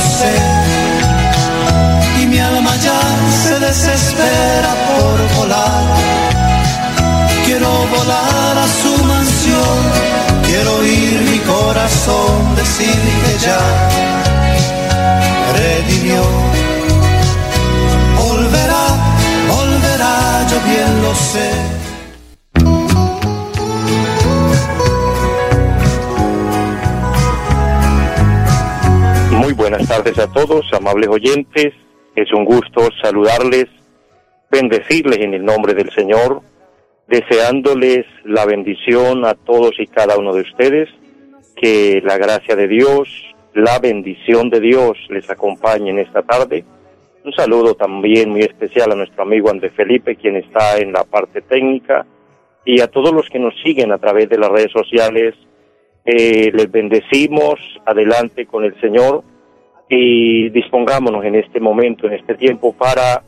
sé mi alma ya se desespera por volar. Quiero volar a su mansión, quiero oír mi corazón decir que ya redimió. Volverá, volverá, yo bien lo sé. Buenas tardes a todos, amables oyentes. Es un gusto saludarles, bendecirles en el nombre del Señor, deseándoles la bendición a todos y cada uno de ustedes, que la gracia de Dios, la bendición de Dios les acompañe en esta tarde. Un saludo también muy especial a nuestro amigo Andrés Felipe, quien está en la parte técnica, y a todos los que nos siguen a través de las redes sociales. Eh, les bendecimos, adelante con el Señor y dispongámonos en este momento, en este tiempo, para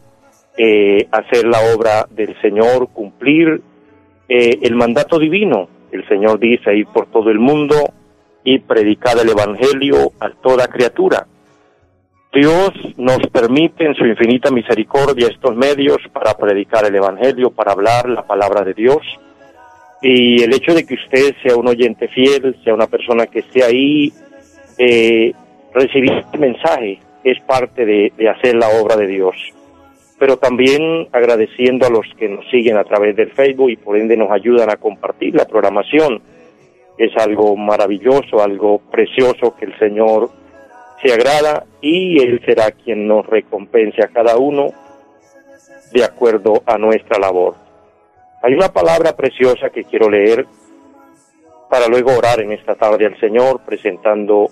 eh, hacer la obra del Señor, cumplir eh, el mandato divino. El Señor dice ir por todo el mundo y predicar el Evangelio a toda criatura. Dios nos permite en su infinita misericordia estos medios para predicar el Evangelio, para hablar la palabra de Dios. Y el hecho de que usted sea un oyente fiel, sea una persona que esté ahí, eh, recibir este mensaje es parte de, hacer la obra de Dios. Pero también agradeciendo a los que nos siguen a través del Facebook y por ende nos ayudan a compartir la programación. Es algo maravilloso, algo precioso que el Señor se agrada y Él será quien nos recompense a cada uno de acuerdo a nuestra labor. Hay una palabra preciosa que quiero leer para luego orar en esta tarde al Señor presentando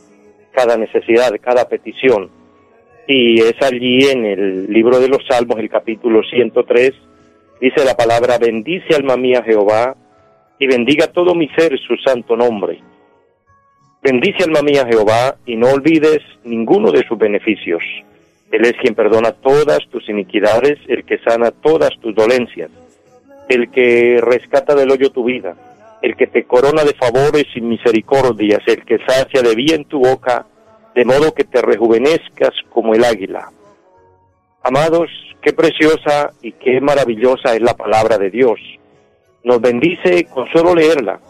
cada necesidad, cada petición. Y es allí en el libro de los Salmos, el capítulo 103, dice la palabra, bendice alma mía Jehová, y bendiga todo mi ser su santo nombre. Bendice alma mía Jehová, y no olvides ninguno de sus beneficios. Él es quien perdona todas tus iniquidades, el que sana todas tus dolencias, el que rescata del hoyo tu vida, el que te corona de favores y misericordias, el que sacia de bien tu boca, de modo que te rejuvenezcas como el águila. Amados, qué preciosa y qué maravillosa es la palabra de Dios. Nos bendice con solo leerla.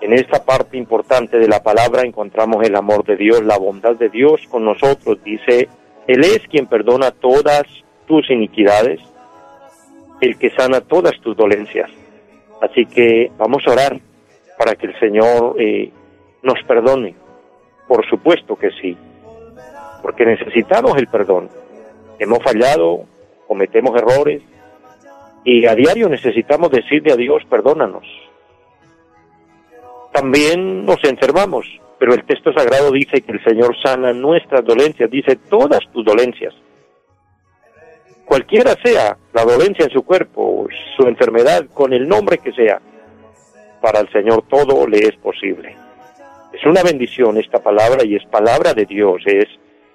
En esta parte importante de la palabra encontramos el amor de Dios, la bondad de Dios con nosotros. Dice, Él es quien perdona todas tus iniquidades, el que sana todas tus dolencias. Así que vamos a orar para que el Señor eh, nos perdone. Por supuesto que sí, porque necesitamos el perdón. Hemos fallado, cometemos errores y a diario necesitamos decirle a Dios, perdónanos. También nos enfermamos, pero el texto sagrado dice que el Señor sana nuestras dolencias, dice todas tus dolencias. Cualquiera sea la dolencia en su cuerpo, su enfermedad, con el nombre que sea, para el Señor todo le es posible. Es una bendición esta palabra y es palabra de Dios, es,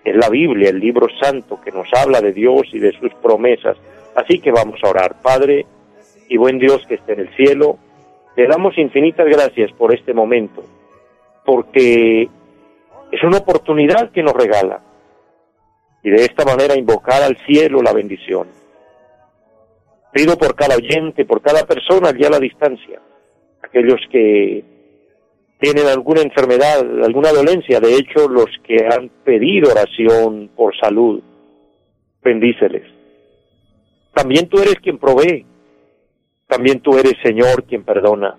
es la Biblia, el libro santo que nos habla de Dios y de sus promesas. Así que vamos a orar. Padre y buen Dios que esté en el cielo, te damos infinitas gracias por este momento, porque es una oportunidad que nos regala y de esta manera invocar al cielo la bendición. Pido por cada oyente, por cada persona allí a la distancia, aquellos que tienen alguna enfermedad, alguna dolencia, de hecho los que han pedido oración por salud, bendíceles. También tú eres quien provee, también tú eres Señor quien perdona.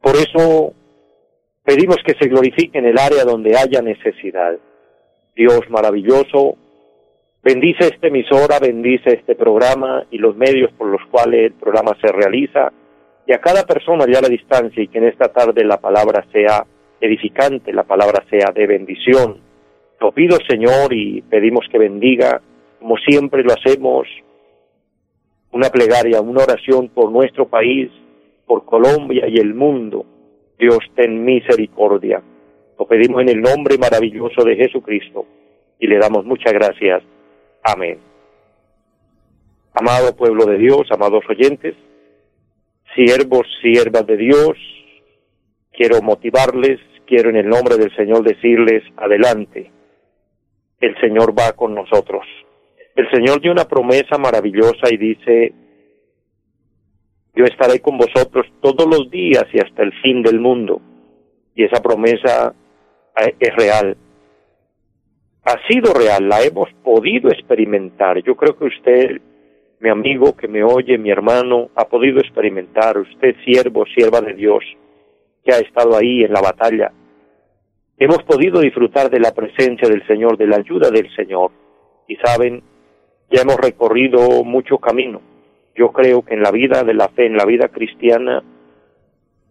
Por eso pedimos que se glorifique en el área donde haya necesidad. Dios maravilloso, bendice esta emisora, bendice este programa y los medios por los cuales el programa se realiza y a cada persona ya a la distancia y que en esta tarde la palabra sea edificante, la palabra sea de bendición, Lo pido, Señor, y pedimos que bendiga, como siempre lo hacemos, una plegaria, una oración por nuestro país, por Colombia y el mundo. Dios, ten misericordia. Lo pedimos en el nombre maravilloso de Jesucristo y le damos muchas gracias. Amén. Amado pueblo de Dios, amados oyentes, siervos, siervas de Dios, quiero motivarles, quiero en el nombre del Señor decirles, adelante, el Señor va con nosotros. El Señor dio una promesa maravillosa y dice, yo estaré con vosotros todos los días y hasta el fin del mundo. Y esa promesa eh, es real. Ha sido real, la hemos podido experimentar. Yo creo que usted, mi amigo que me oye, mi hermano, ha podido experimentar, usted siervo, sierva de Dios, que ha estado ahí en la batalla. Hemos podido disfrutar de la presencia del Señor, de la ayuda del Señor. Y saben, ya hemos recorrido mucho camino. Yo creo que en la vida de la fe, en la vida cristiana,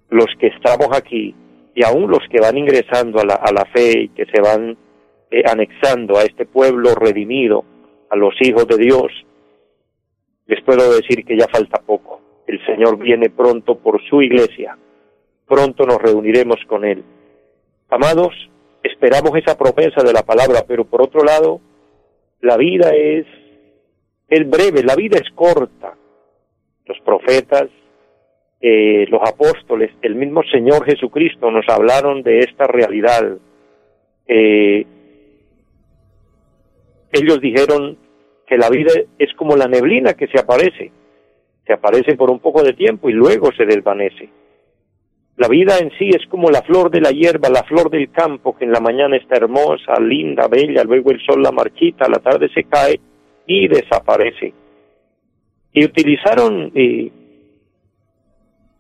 los que estamos aquí y aún los que van ingresando a la, a la fe y que se van eh, anexando a este pueblo redimido, a los hijos de Dios, les puedo decir que ya falta poco. El Señor viene pronto por su iglesia. Pronto nos reuniremos con Él. Amados, esperamos esa promesa de la palabra, pero por otro lado, la vida es es breve, la vida es corta. Los profetas, eh, los apóstoles, el mismo Señor Jesucristo nos hablaron de esta realidad. Eh, ellos dijeron que la vida es como la neblina que se aparece, se aparece por un poco de tiempo y luego se desvanece. La vida en sí es como la flor de la hierba, la flor del campo, que en la mañana está hermosa, linda, bella, luego el sol la marchita, a la tarde se cae y desaparece. Y utilizaron de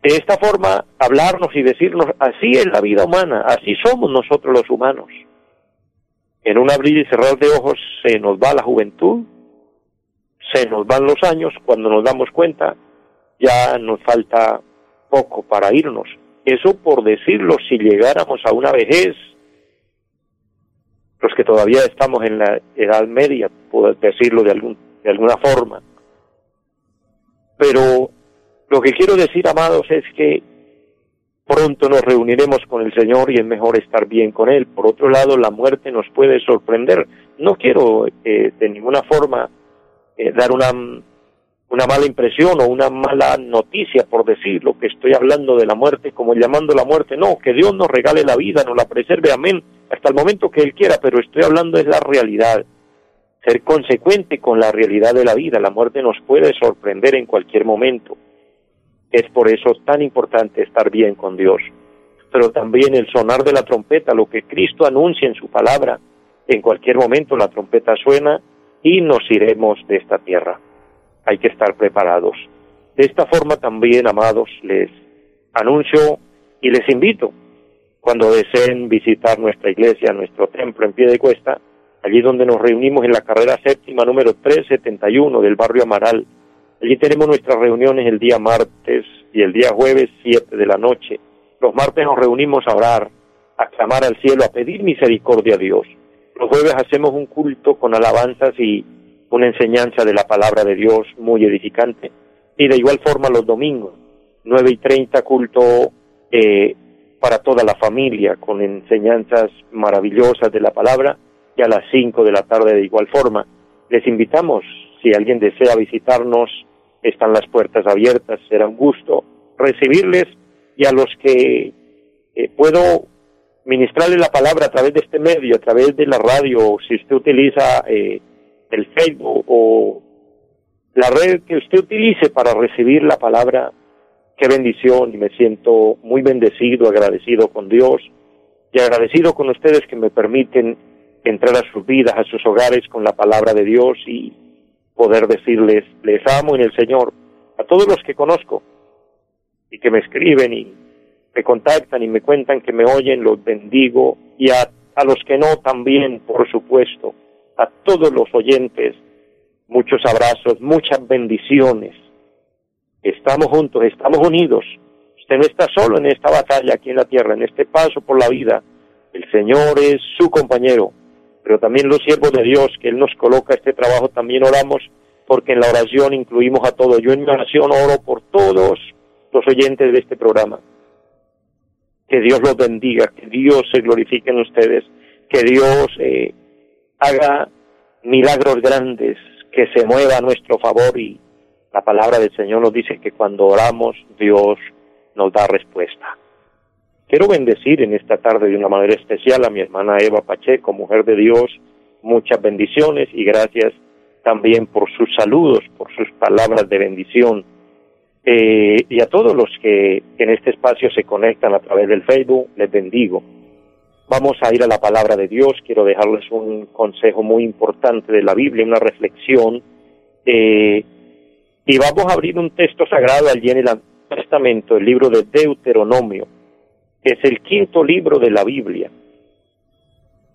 esta forma hablarnos y decirnos, así es la vida humana, así somos nosotros los humanos. En un abrir y cerrar de ojos se nos va la juventud, se nos van los años, cuando nos damos cuenta ya nos falta poco para irnos. Eso por decirlo, si llegáramos a una vejez los que todavía estamos en la Edad Media, puedo decirlo de, algún, de alguna forma. Pero lo que quiero decir, amados, es que pronto nos reuniremos con el Señor y es mejor estar bien con Él. Por otro lado, la muerte nos puede sorprender. No quiero eh, de ninguna forma eh, dar una, una mala impresión o una mala noticia, por decirlo, que estoy hablando de la muerte como llamando la muerte. No, que Dios nos regale la vida, nos la preserve, amén hasta el momento que Él quiera, pero estoy hablando es la realidad. Ser consecuente con la realidad de la vida. La muerte nos puede sorprender en cualquier momento. Es por eso tan importante estar bien con Dios. Pero también el sonar de la trompeta, lo que Cristo anuncia en su palabra. En cualquier momento la trompeta suena y nos iremos de esta tierra. Hay que estar preparados. De esta forma también, amados, les anuncio y les invito cuando deseen visitar nuestra iglesia, nuestro templo en pie de cuesta, allí donde nos reunimos en la carrera séptima número 371 del barrio Amaral. Allí tenemos nuestras reuniones el día martes y el día jueves 7 de la noche. Los martes nos reunimos a orar, a clamar al cielo, a pedir misericordia a Dios. Los jueves hacemos un culto con alabanzas y una enseñanza de la palabra de Dios muy edificante. Y de igual forma los domingos, nueve y treinta culto eh, para toda la familia, con enseñanzas maravillosas de la palabra, y a las 5 de la tarde de igual forma. Les invitamos, si alguien desea visitarnos, están las puertas abiertas, será un gusto recibirles y a los que eh, puedo ministrarle la palabra a través de este medio, a través de la radio, si usted utiliza eh, el Facebook o la red que usted utilice para recibir la palabra, qué bendición y me siento muy bendecido, agradecido con Dios y agradecido con ustedes que me permiten entrar a sus vidas, a sus hogares con la palabra de Dios y poder decirles, les amo en el Señor, a todos los que conozco y que me escriben y me contactan y me cuentan que me oyen, los bendigo y a, a los que no también, por supuesto, a todos los oyentes, muchos abrazos, muchas bendiciones Estamos juntos, estamos unidos. Usted no está solo en esta batalla aquí en la tierra, en este paso por la vida. El Señor es su compañero. Pero también los siervos de Dios, que Él nos coloca este trabajo, también oramos porque en la oración incluimos a todos. Yo en mi oración oro por todos los oyentes de este programa. Que Dios los bendiga, que Dios se glorifique en ustedes, que Dios eh, haga milagros grandes, que se mueva a nuestro favor y la palabra del Señor nos dice que cuando oramos Dios nos da respuesta. Quiero bendecir en esta tarde de una manera especial a mi hermana Eva Pacheco, mujer de Dios, muchas bendiciones y gracias también por sus saludos, por sus palabras de bendición. Eh, y a todos los que en este espacio se conectan a través del Facebook, les bendigo. Vamos a ir a la palabra de Dios. Quiero dejarles un consejo muy importante de la Biblia, una reflexión. Eh, y vamos a abrir un texto sagrado allí en el Antiguo Testamento, el libro de Deuteronomio, es el quinto libro de la Biblia.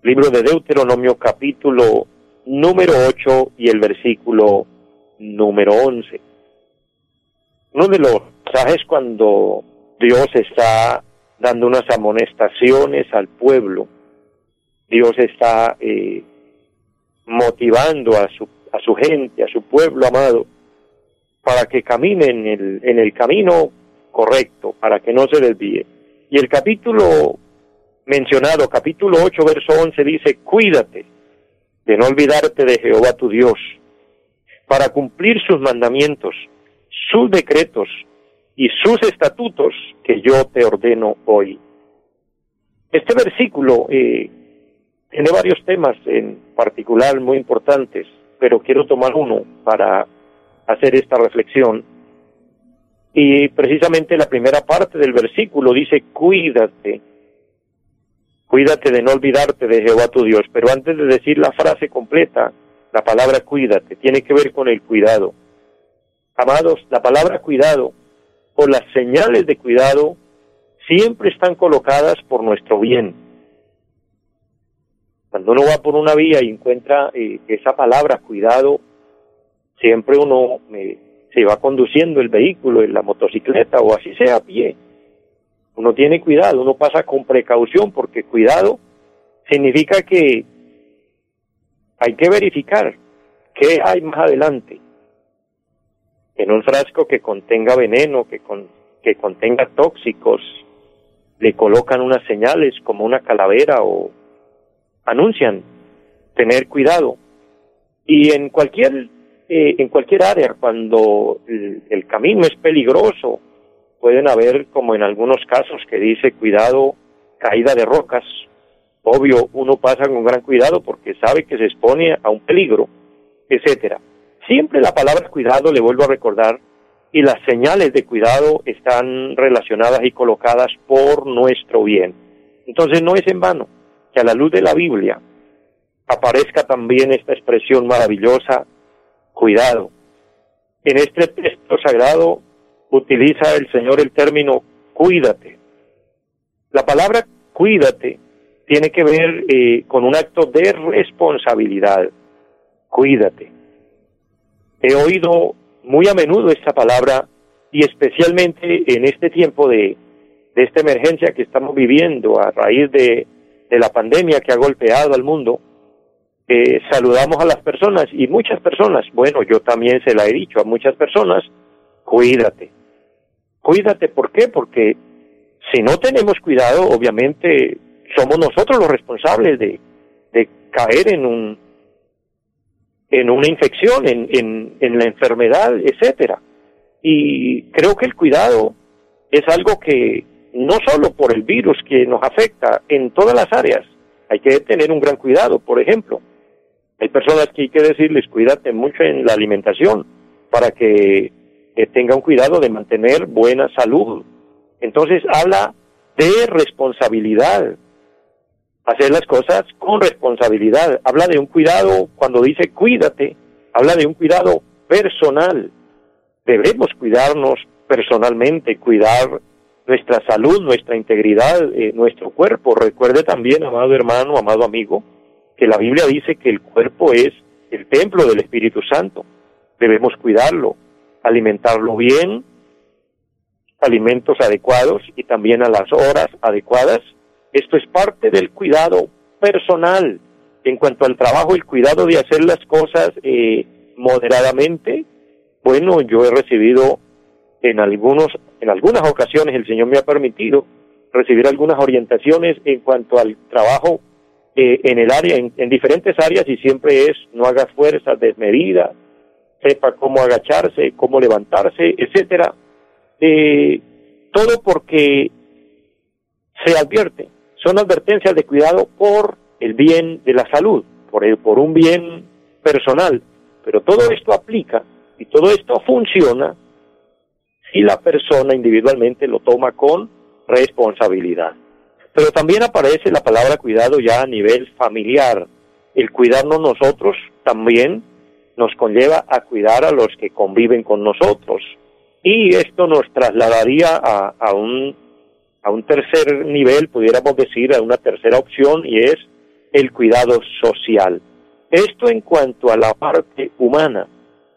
Libro de Deuteronomio, capítulo número 8 y el versículo número 11. Uno de los pasajes cuando Dios está dando unas amonestaciones al pueblo, Dios está eh, motivando a su, a su gente, a su pueblo amado, para que camine en el, en el camino correcto, para que no se desvíe. Y el capítulo mencionado, capítulo 8, verso 11, dice, cuídate de no olvidarte de Jehová tu Dios, para cumplir sus mandamientos, sus decretos y sus estatutos que yo te ordeno hoy. Este versículo eh, tiene varios temas en particular muy importantes, pero quiero tomar uno para hacer esta reflexión. Y precisamente la primera parte del versículo dice, cuídate, cuídate de no olvidarte de Jehová tu Dios. Pero antes de decir la frase completa, la palabra cuídate tiene que ver con el cuidado. Amados, la palabra cuidado o las señales de cuidado siempre están colocadas por nuestro bien. Cuando uno va por una vía y encuentra eh, esa palabra cuidado, siempre uno eh, se va conduciendo el vehículo, en la motocicleta o así sea a pie uno tiene cuidado, uno pasa con precaución porque cuidado significa que hay que verificar qué hay más adelante. En un frasco que contenga veneno, que, que contenga tóxicos, le colocan unas señales como una calavera o anuncian tener cuidado. Y en cualquier, eh, en cualquier área, cuando el camino es peligroso, pueden haber, como en algunos casos, que dice cuidado, caída de rocas. Obvio, uno pasa con gran cuidado porque sabe que se expone a un peligro, etcétera. Siempre la palabra cuidado, le vuelvo a recordar, y las señales de cuidado están relacionadas y colocadas por nuestro bien. Entonces no es en vano que a la luz de la Biblia aparezca también esta expresión maravillosa, cuidado. En este texto sagrado utiliza el Señor el término cuídate. La palabra cuídate tiene que ver eh, con un acto de responsabilidad. Cuídate. He oído muy a menudo esta palabra y especialmente en este tiempo de, de esta emergencia que estamos viviendo a raíz de, de la pandemia que ha golpeado al mundo, eh, saludamos a las personas y muchas personas, bueno, yo también se la he dicho a muchas personas, cuídate. Cuídate, ¿por qué? Porque si no tenemos cuidado, obviamente somos nosotros los responsables de, de caer en un en una infección, en, en, en la enfermedad, etcétera. Y creo que el cuidado es algo que no solo por el virus que nos afecta en todas las áreas, hay que tener un gran cuidado. Por ejemplo, hay personas que hay que decirles cuídate mucho en la alimentación para que tenga un cuidado de mantener buena salud. Entonces habla de responsabilidad, hacer las cosas con responsabilidad. Habla de un cuidado, cuando dice cuídate, habla de un cuidado personal. Debemos cuidarnos personalmente, cuidar nuestra salud, nuestra integridad, eh, nuestro cuerpo. Recuerde también, amado hermano, amado amigo, que la Biblia dice que el cuerpo es el templo del Espíritu Santo. Debemos cuidarlo, alimentarlo bien, alimentos adecuados y también a las horas adecuadas. Esto es parte del cuidado personal. En cuanto al trabajo, el cuidado de hacer las cosas eh, moderadamente, bueno, yo he recibido en algunos, en algunas ocasiones el Señor me ha permitido recibir algunas orientaciones en cuanto al trabajo eh, en el área, en, diferentes áreas y siempre es no haga fuerza desmedida, sepa cómo agacharse, cómo levantarse, etcétera. Eh, todo porque se advierte, son advertencias de cuidado por el bien de la salud, por, el, por un bien personal, pero todo esto aplica y todo esto funciona si la persona individualmente lo toma con responsabilidad. Pero también aparece la palabra cuidado ya a nivel familiar. El cuidarnos nosotros también nos conlleva a cuidar a los que conviven con nosotros. Y esto nos trasladaría a, un, un tercer nivel, pudiéramos decir, a una tercera opción, y es el cuidado social. Esto en cuanto a la parte humana.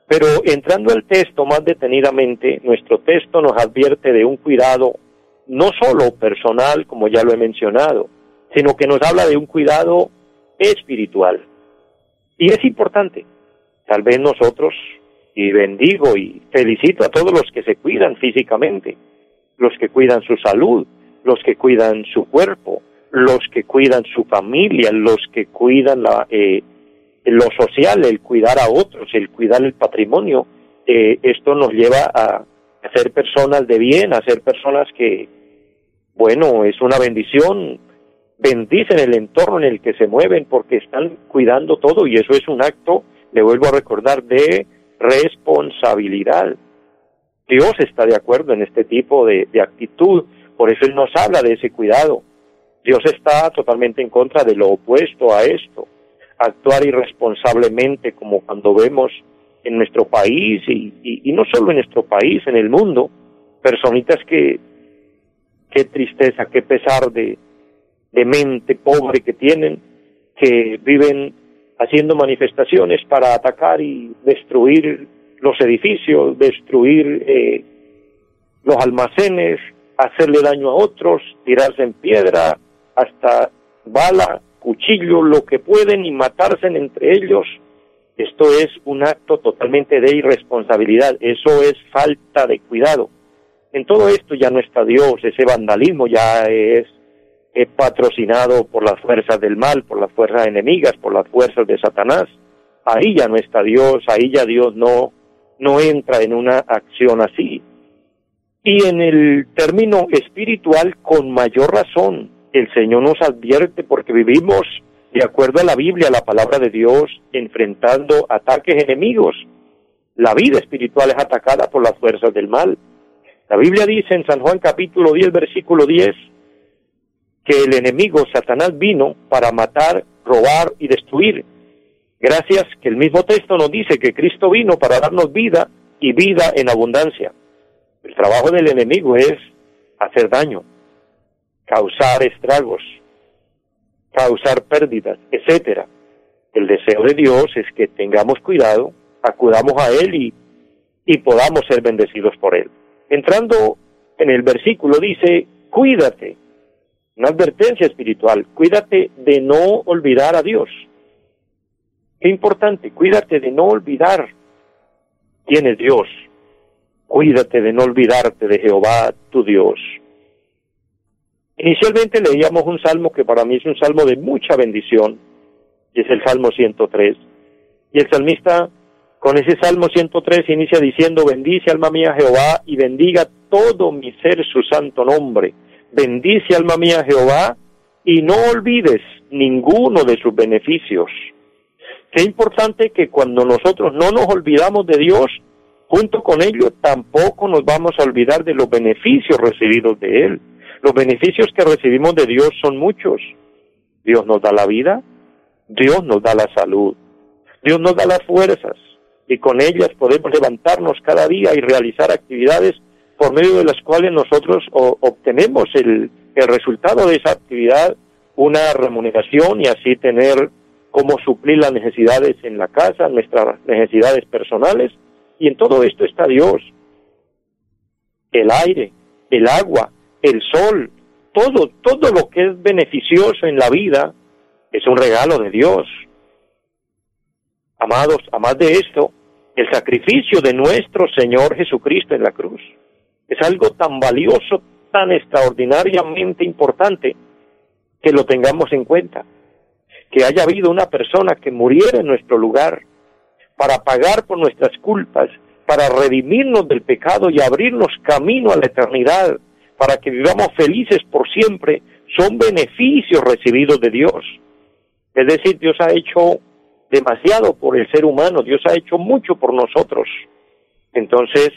Pero entrando al texto más detenidamente, nuestro texto nos advierte de un cuidado no solo personal, como ya lo he mencionado, sino que nos habla de un cuidado espiritual. Y es importante, tal vez nosotros, y bendigo y felicito a todos los que se cuidan físicamente, los que cuidan su salud, los que cuidan su cuerpo, los que cuidan su familia, los que cuidan la, eh, lo social, el cuidar a otros, el cuidar el patrimonio, eh, esto nos lleva a, ser personas de bien, a ser personas que, bueno, es una bendición, bendicen el entorno en el que se mueven porque están cuidando todo y eso es un acto, le vuelvo a recordar, de responsabilidad. Dios está de acuerdo en este tipo de, de actitud, por eso Él nos habla de ese cuidado. Dios está totalmente en contra de lo opuesto a esto, actuar irresponsablemente como cuando vemos en nuestro país y, no solo en nuestro país, en el mundo, personitas que, qué tristeza, qué pesar de, de mente pobre que tienen, que viven haciendo manifestaciones para atacar y destruir los edificios, destruir eh, los almacenes, hacerle daño a otros, tirarse en piedra, hasta bala, cuchillo, lo que pueden y matarse entre ellos. Esto es un acto totalmente de irresponsabilidad, eso es falta de cuidado. En todo esto ya no está Dios, ese vandalismo ya es, patrocinado por las fuerzas del mal, por las fuerzas enemigas, por las fuerzas de Satanás. Ahí ya no está Dios, ahí ya Dios no, no entra en una acción así. Y en el término espiritual, con mayor razón, el Señor nos advierte porque vivimos de acuerdo a la Biblia, la palabra de Dios, enfrentando ataques enemigos. La vida espiritual es atacada por las fuerzas del mal. La Biblia dice en San Juan capítulo 10, versículo 10, que el enemigo Satanás vino para matar, robar y destruir. Gracias que el mismo texto nos dice que Cristo vino para darnos vida y vida en abundancia. El trabajo del enemigo es hacer daño, causar estragos, causar pérdidas, etcétera. El deseo de Dios es que tengamos cuidado, acudamos a Él y, y podamos ser bendecidos por Él. Entrando en el versículo dice, cuídate, una advertencia espiritual, cuídate de no olvidar a Dios. Qué importante, cuídate de no olvidar quién es Dios. Cuídate de no olvidarte de Jehová, tu Dios. Inicialmente leíamos un salmo que para mí es un salmo de mucha bendición, y es el Salmo 103. Y el salmista con ese Salmo 103 inicia diciendo, bendice alma mía Jehová y bendiga todo mi ser su santo nombre. Bendice alma mía Jehová y no olvides ninguno de sus beneficios. Qué importante que cuando nosotros no nos olvidamos de Dios, junto con ello tampoco nos vamos a olvidar de los beneficios recibidos de Él. Los beneficios que recibimos de Dios son muchos. Dios nos da la vida, Dios nos da la salud, Dios nos da las fuerzas y con ellas podemos levantarnos cada día y realizar actividades por medio de las cuales nosotros obtenemos el, el resultado de esa actividad, una remuneración y así tener cómo suplir las necesidades en la casa, nuestras necesidades personales. Y en todo esto está Dios. El aire, el agua, el sol, todo, todo lo que es beneficioso en la vida, es un regalo de Dios. Amados, además de esto, el sacrificio de nuestro Señor Jesucristo en la cruz es algo tan valioso, tan extraordinariamente importante, que lo tengamos en cuenta. Que haya habido una persona que muriera en nuestro lugar para pagar por nuestras culpas, para redimirnos del pecado y abrirnos camino a la eternidad, para que vivamos felices por siempre, son beneficios recibidos de Dios. Es decir, Dios ha hecho demasiado por el ser humano, Dios ha hecho mucho por nosotros. Entonces,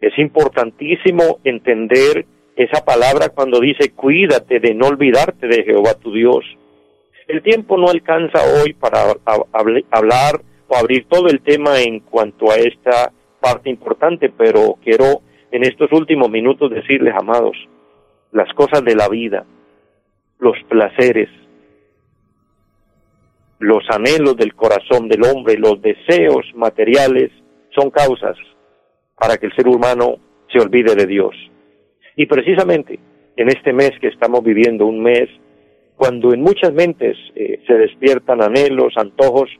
es importantísimo entender esa palabra cuando dice cuídate de no olvidarte de Jehová tu Dios. El tiempo no alcanza hoy para hablar o abrir todo el tema en cuanto a esta parte importante, pero quiero en estos últimos minutos decirles, amados, las cosas de la vida, los placeres, los anhelos del corazón del hombre, los deseos materiales, son causas para que el ser humano se olvide de Dios. Y precisamente en este mes que estamos viviendo, un mes cuando en muchas mentes eh, se despiertan anhelos, antojos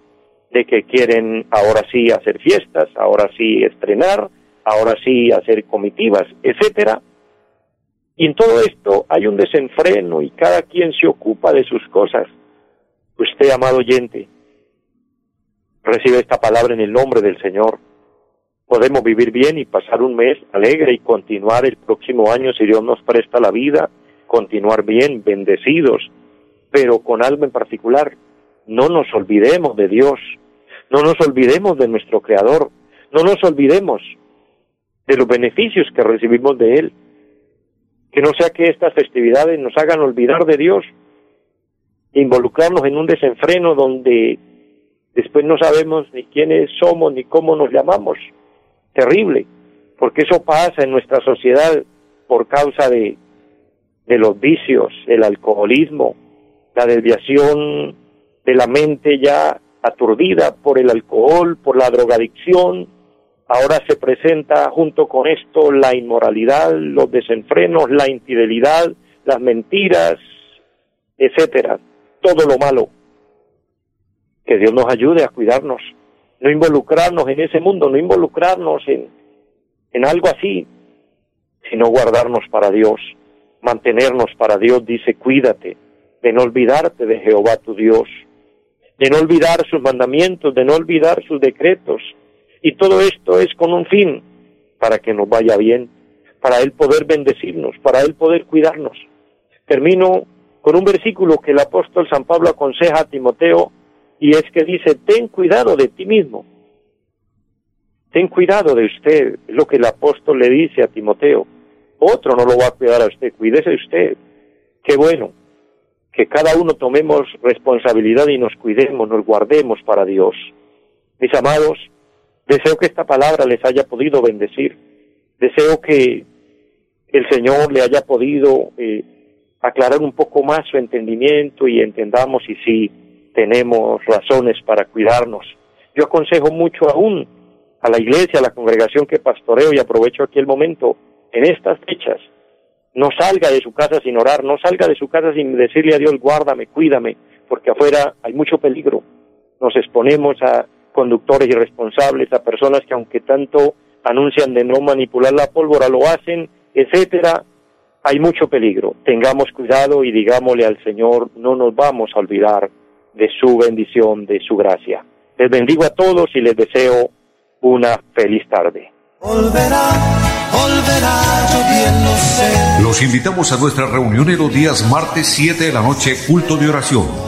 de que quieren ahora sí hacer fiestas, ahora sí estrenar, ahora sí hacer comitivas, etcétera. Y en todo esto hay un desenfreno y cada quien se ocupa de sus cosas. Usted, amado oyente, recibe esta palabra en el nombre del Señor. Podemos vivir bien y pasar un mes alegre y continuar el próximo año si Dios nos presta la vida, continuar bien, bendecidos, pero con algo en particular. No nos olvidemos de Dios, no nos olvidemos de nuestro Creador, no nos olvidemos de los beneficios que recibimos de Él. Que no sea que estas festividades nos hagan olvidar de Dios involucrarnos en un desenfreno donde después no sabemos ni quiénes somos ni cómo nos llamamos. Terrible, porque eso pasa en nuestra sociedad por causa de, de los vicios, el alcoholismo, la desviación de la mente ya aturdida por el alcohol, por la drogadicción. Ahora se presenta junto con esto la inmoralidad, los desenfrenos, la infidelidad, las mentiras, etcétera todo lo malo. Que Dios nos ayude a cuidarnos, no involucrarnos en ese mundo, no involucrarnos en, en algo así, sino guardarnos para Dios, mantenernos para Dios, dice, cuídate de no olvidarte de Jehová tu Dios, de no olvidar sus mandamientos, de no olvidar sus decretos. Y todo esto es con un fin, para que nos vaya bien, para Él poder bendecirnos, para Él poder cuidarnos. Termino con un versículo que el apóstol San Pablo aconseja a Timoteo y es que dice, ten cuidado de ti mismo, ten cuidado de usted, es lo que el apóstol le dice a Timoteo, otro no lo va a cuidar a usted, cuídese de usted, qué bueno, que cada uno tomemos responsabilidad y nos cuidemos, nos guardemos para Dios. Mis amados, deseo que esta palabra les haya podido bendecir, deseo que el Señor le haya podido eh, aclarar un poco más su entendimiento y entendamos si sí tenemos razones para cuidarnos. Yo aconsejo mucho aún a la iglesia, a la congregación que pastoreo y aprovecho aquí el momento, en estas fechas, no salga de su casa sin orar, no salga de su casa sin decirle a Dios, guárdame, cuídame, porque afuera hay mucho peligro. Nos exponemos a conductores irresponsables, a personas que aunque tanto anuncian de no manipular la pólvora, lo hacen, etcétera, hay mucho peligro. Tengamos cuidado y digámosle al Señor, no nos vamos a olvidar de su bendición, de su gracia. Les bendigo a todos y les deseo una feliz tarde. Los invitamos a nuestra reunión en los días martes 7 de la noche, culto de oración.